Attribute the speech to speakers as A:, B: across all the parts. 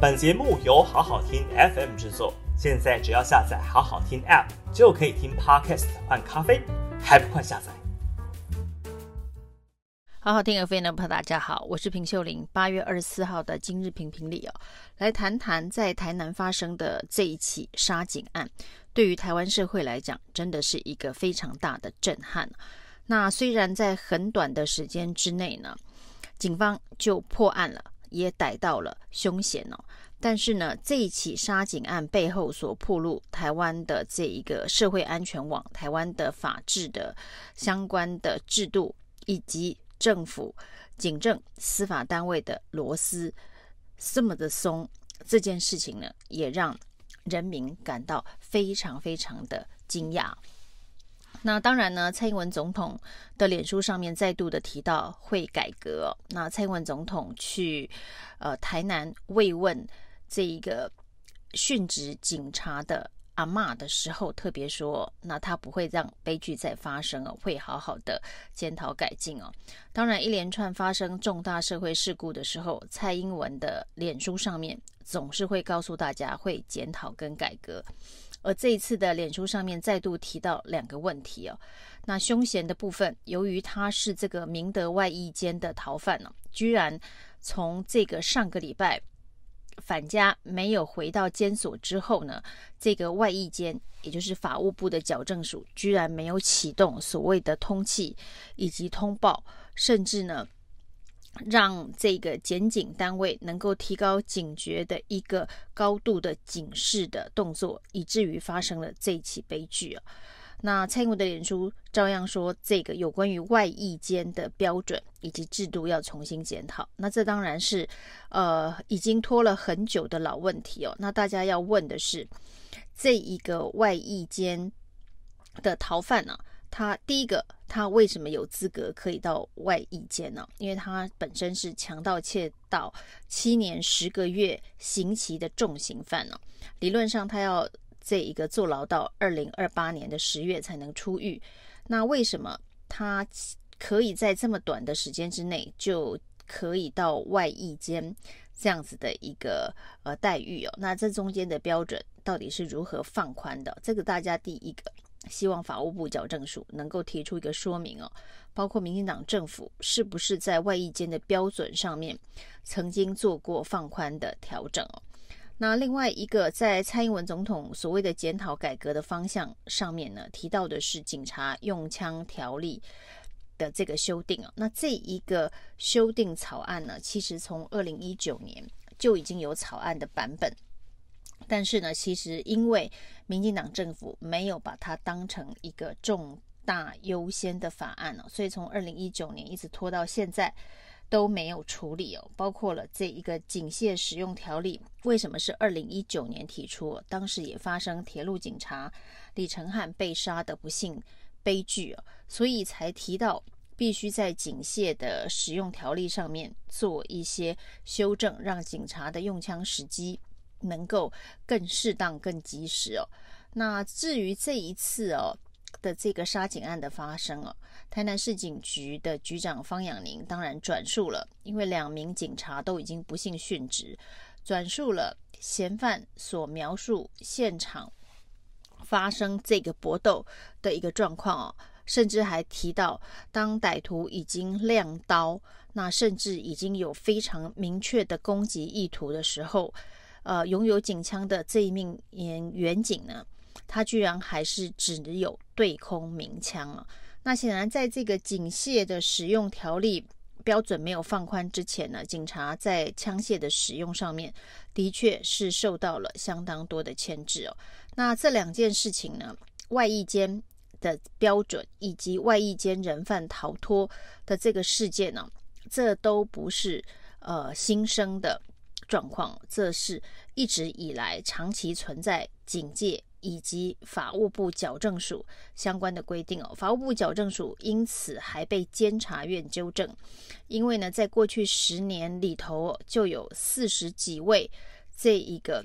A: 本节目由好好听 FM 制作，现在只要下载好好听 App 就可以听 Podcast 换咖啡，还不快下载？
B: 好好听 FM 的朋友，大家好，我是平秀玲。八月二十四号的今日评评理哦，来谈谈在台南发生的这一起杀警案，对于台湾社会来讲，真的是一个非常大的震撼。那虽然在很短的时间之内呢，警方就破案了。也逮到了凶嫌哦，但是呢，这一起杀警案背后所暴露台湾的这一个社会安全网、台湾的法治的相关的制度，以及政府、警政、司法单位的螺丝这么的松，这件事情呢，也让人民感到非常非常的惊讶。那当然呢，蔡英文总统的脸书上面再度的提到会改革。那蔡英文总统去呃台南慰问这一个殉职警察的阿嬷的时候，特别说，那他不会让悲剧再发生哦，会好好的检讨改进哦。当然，一连串发生重大社会事故的时候，蔡英文的脸书上面总是会告诉大家会检讨跟改革。而这一次的脸书上面再度提到两个问题哦，那凶嫌的部分，由于他是这个明德外役监的逃犯呢，居然从这个上个礼拜返家没有回到监所之后呢，这个外役监也就是法务部的矫正署，居然没有启动所谓的通气以及通报，甚至呢。让这个检警单位能够提高警觉的一个高度的警示的动作，以至于发生了这起悲剧啊。那蔡英文的脸书照样说，这个有关于外役监的标准以及制度要重新检讨。那这当然是呃已经拖了很久的老问题哦。那大家要问的是，这一个外役监的逃犯呢、他第一个，他为什么有资格可以到外役监呢？因为他本身是强盗窃盗七年十个月刑期的重刑犯呢。理论上，他要这一个坐牢到二零二八年的十月才能出狱。那为什么他可以在这么短的时间之内就可以到外役监这样子的一个呃待遇哦？那这中间的标准到底是如何放宽的？这个大家第一个。希望法务部矫正署能够提出一个说明哦，包括民进党政府是不是在外役间的标准上面曾经做过放宽的调整哦？那另外一个，在蔡英文总统所谓的检讨改革的方向上面呢，提到的是警察用枪条例的这个修订哦。那这一个修订草案呢，其实从二零一九年就已经有草案的版本。但是呢，其实因为民进党政府没有把它当成一个重大优先的法案哦，所以从二零一九年一直拖到现在都没有处理哦。包括了这一个警械使用条例，为什么是二零一九年提出？当时也发生铁路警察李承翰被杀的不幸悲剧哦，所以才提到必须在警械的使用条例上面做一些修正，让警察的用枪时机。能够更适当、更及时哦。那至于这一次哦的这个杀警案的发生哦，台南市警局的局长方养宁当然转述了，因为两名警察都已经不幸殉职，转述了嫌犯所描述现场发生这个搏斗的一个状况哦，甚至还提到当歹徒已经亮刀，那甚至已经有非常明确的攻击意图的时候。呃，拥有警枪的这一名员警呢，他居然还是只有对空鸣枪啊。那显然，在这个警械的使用条例标准没有放宽之前呢，警察在枪械的使用上面的确是受到了相当多的牵制哦。那这两件事情呢，外役间的标准以及外役间人犯逃脱的这个事件呢，这都不是呃新生的。状况，这是一直以来长期存在警戒以及法务部矫正署相关的规定哦。法务部矫正署因此还被监察院纠正，因为呢，在过去十年里头就有四十几位这一个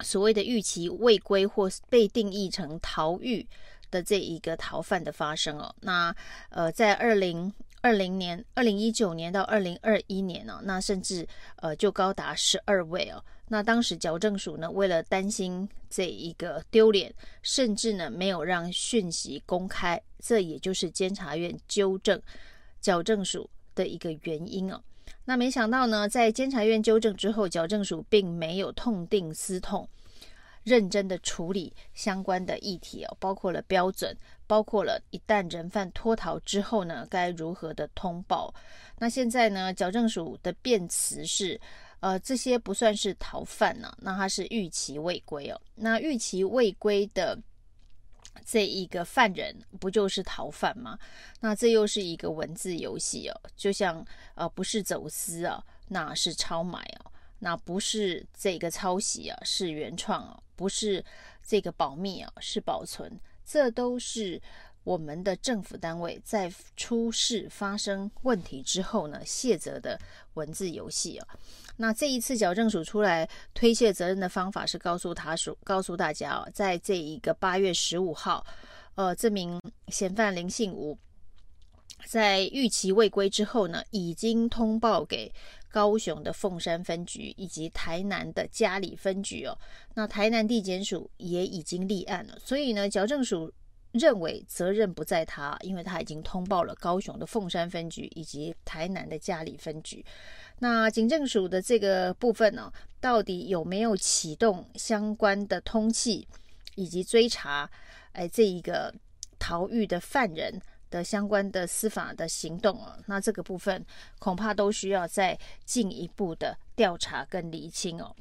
B: 所谓的逾期未归或被定义成逃狱的这一个逃犯的发生哦。那呃，在二零二零年、二零一九年到二零二一年呢、哦，那甚至呃就高达十二位哦。那当时矫正署呢，为了担心这一个丢脸，甚至呢没有让讯息公开，这也就是监察院纠正矫正署的一个原因哦。那没想到呢，在监察院纠正之后，矫正署并没有痛定思痛，认真的处理相关的议题哦，包括了标准，包括了一旦人犯脱逃之后呢，该如何的通报。那现在呢，矫正署的辩词是。呃，这些不算是逃犯呢、啊，那他是逾期未归哦。那逾期未归的这一个犯人，不就是逃犯吗？那这又是一个文字游戏哦，就像呃，不是走私啊，那是超买哦，那不是这个抄袭啊，是原创啊，不是这个保密啊，是保存，这都是。我们的政府单位在出事发生问题之后呢，卸责的文字游戏啊。那这一次矫正署出来推卸责任的方法是告诉他说，告诉大家啊，在这一个八月十五号，呃，这名嫌犯林信武在逾期未归之后呢，已经通报给高雄的凤山分局以及台南的嘉里分局哦。那台南地检署也已经立案了，所以呢，矫正署。认为责任不在他，因为他已经通报了高雄的凤山分局以及台南的嘉里分局。那警政署的这个部分呢，到底有没有启动相关的通气以及追查？哎，这一个逃狱的犯人的相关的司法的行动哦，那这个部分恐怕都需要再进一步的调查跟厘清哦。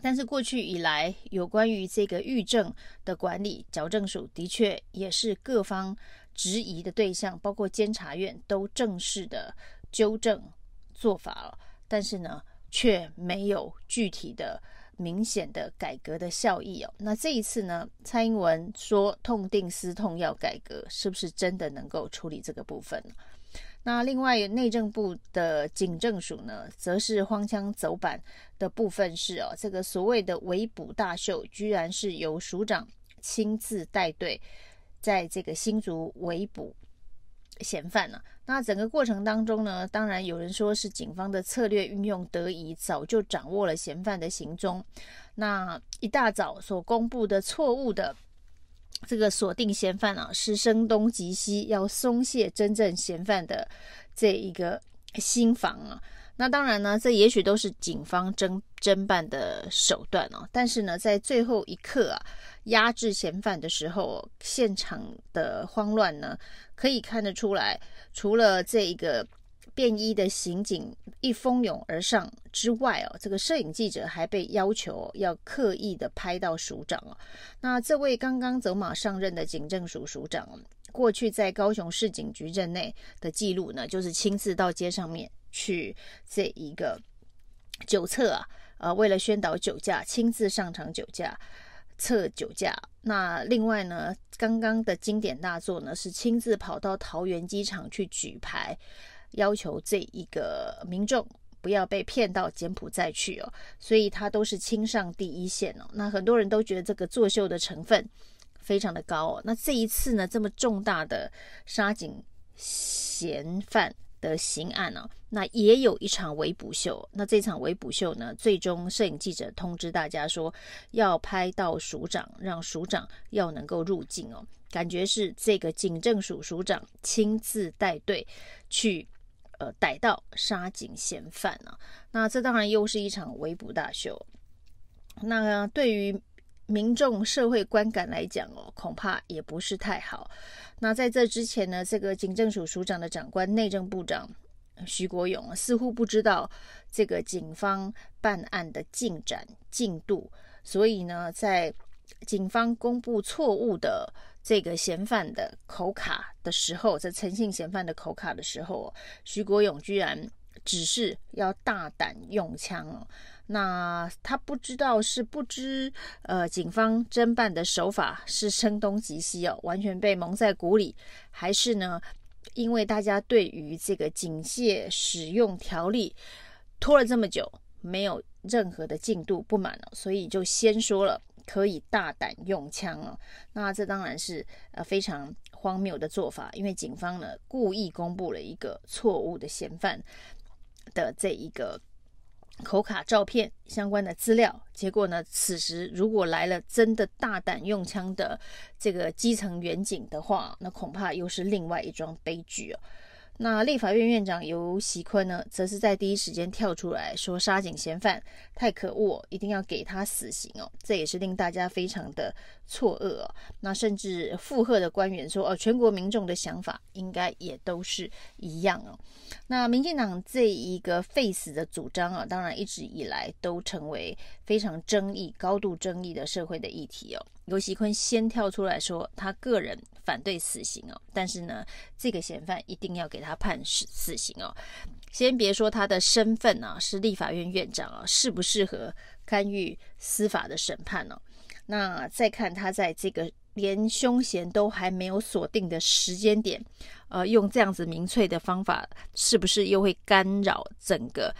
B: 但是过去以来，有关于这个狱政的管理，矫正署的确也是各方质疑的对象，包括监察院都正式的纠正做法了。但是呢，却没有具体的、明显的改革的效益哦。那这一次呢，蔡英文说痛定思痛要改革，是不是真的能够处理这个部分？那另外内政部的警政署呢，则是荒腔走板的部分是哦，这个所谓的围捕大秀，居然是由署长亲自带队，在这个新竹围捕嫌犯呢、啊。那整个过程当中呢，当然有人说是警方的策略运用得宜，早就掌握了嫌犯的行踪。那一大早所公布的错误的。这个锁定嫌犯啊，是声东击西，要松懈真正嫌犯的这一个心房啊。那当然呢，这也许都是警方侦侦办的手段哦。但是呢，在最后一刻啊，压制嫌犯的时候，现场的慌乱呢，可以看得出来。除了这一个。便衣的刑警一蜂拥而上之外哦，这个摄影记者还被要求要刻意的拍到署长哦。那这位刚刚走马上任的警政署署长，过去在高雄市警局任内的记录呢，就是亲自到街上面去这一个酒测啊，呃，为了宣导酒驾，亲自上场酒驾测酒驾。那另外呢，刚刚的经典大作呢，是亲自跑到桃园机场去举牌。要求这一个民众不要被骗到柬埔寨去哦，所以他都是亲上第一线哦。那很多人都觉得这个作秀的成分非常的高哦。那这一次呢，这么重大的杀警嫌犯的刑案呢，那也有一场围捕秀。那这场围捕秀呢，最终摄影记者通知大家说要拍到署长，让署长要能够入境哦。感觉是这个警政署署长亲自带队去。呃，逮到杀警嫌犯啊，那这当然又是一场围捕大秀。那对于民众社会观感来讲哦，恐怕也不是太好。那在这之前呢，这个警政署署长的长官内政部长徐国勇似乎不知道这个警方办案的进展进度，所以呢，在警方公布错误的。这个嫌犯的口卡的时候，在陈姓嫌犯的口卡的时候，徐国勇居然只是要大胆用枪哦。那他不知道是不知呃警方侦办的手法是声东击西哦，完全被蒙在鼓里，还是呢，因为大家对于这个警械使用条例拖了这么久没有任何的进度不满了，所以就先说了可以大胆用枪哦。那这当然是呃非常荒谬的做法，因为警方呢故意公布了一个错误的嫌犯的这一个口卡照片相关的资料，结果呢，此时如果来了真的大胆用枪的这个基层远景的话，那恐怕又是另外一桩悲剧哦。那立法院院长游锡堃呢，则是在第一时间跳出来说，杀警嫌犯太可恶，一定要给他死刑哦。这也是令大家非常的错愕哦。那甚至附和的官员说，哦，全国民众的想法应该也都是一样哦。那民进党这一个废死的主张啊，当然一直以来都成为非常争议、高度争议的社会的议题哦。游锡堃先跳出来说，他个人反对死刑哦，但是呢，这个嫌犯一定要给他判死死刑哦。先别说他的身份啊，是立法院院长啊，适不适合干预司法的审判呢？那再看他在这个连凶嫌都还没有锁定的时间点，呃，用这样子民粹的方法，是不是又会干扰整个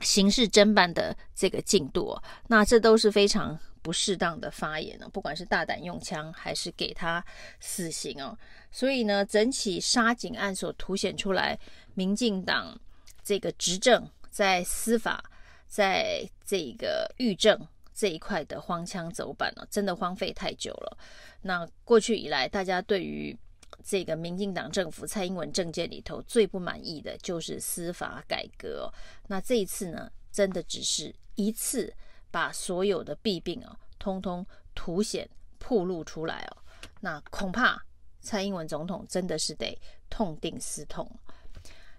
B: 刑事侦办的这个进度？那这都是非常。不适当的发言呢，不管是大胆用枪还是给他死刑哦，所以呢，整起杀警案所凸显出来，民进党这个执政在司法，在这个狱政这一块的荒腔走板了，真的荒废太久了。那过去以来，大家对于这个民进党政府蔡英文政见里头最不满意的就是司法改革哦。那这一次呢，真的只是一次。把所有的弊病啊，通通凸显、暴露出来哦。那恐怕蔡英文总统真的是得痛定思痛。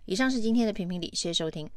B: 以上是今天的评评理，谢谢收听。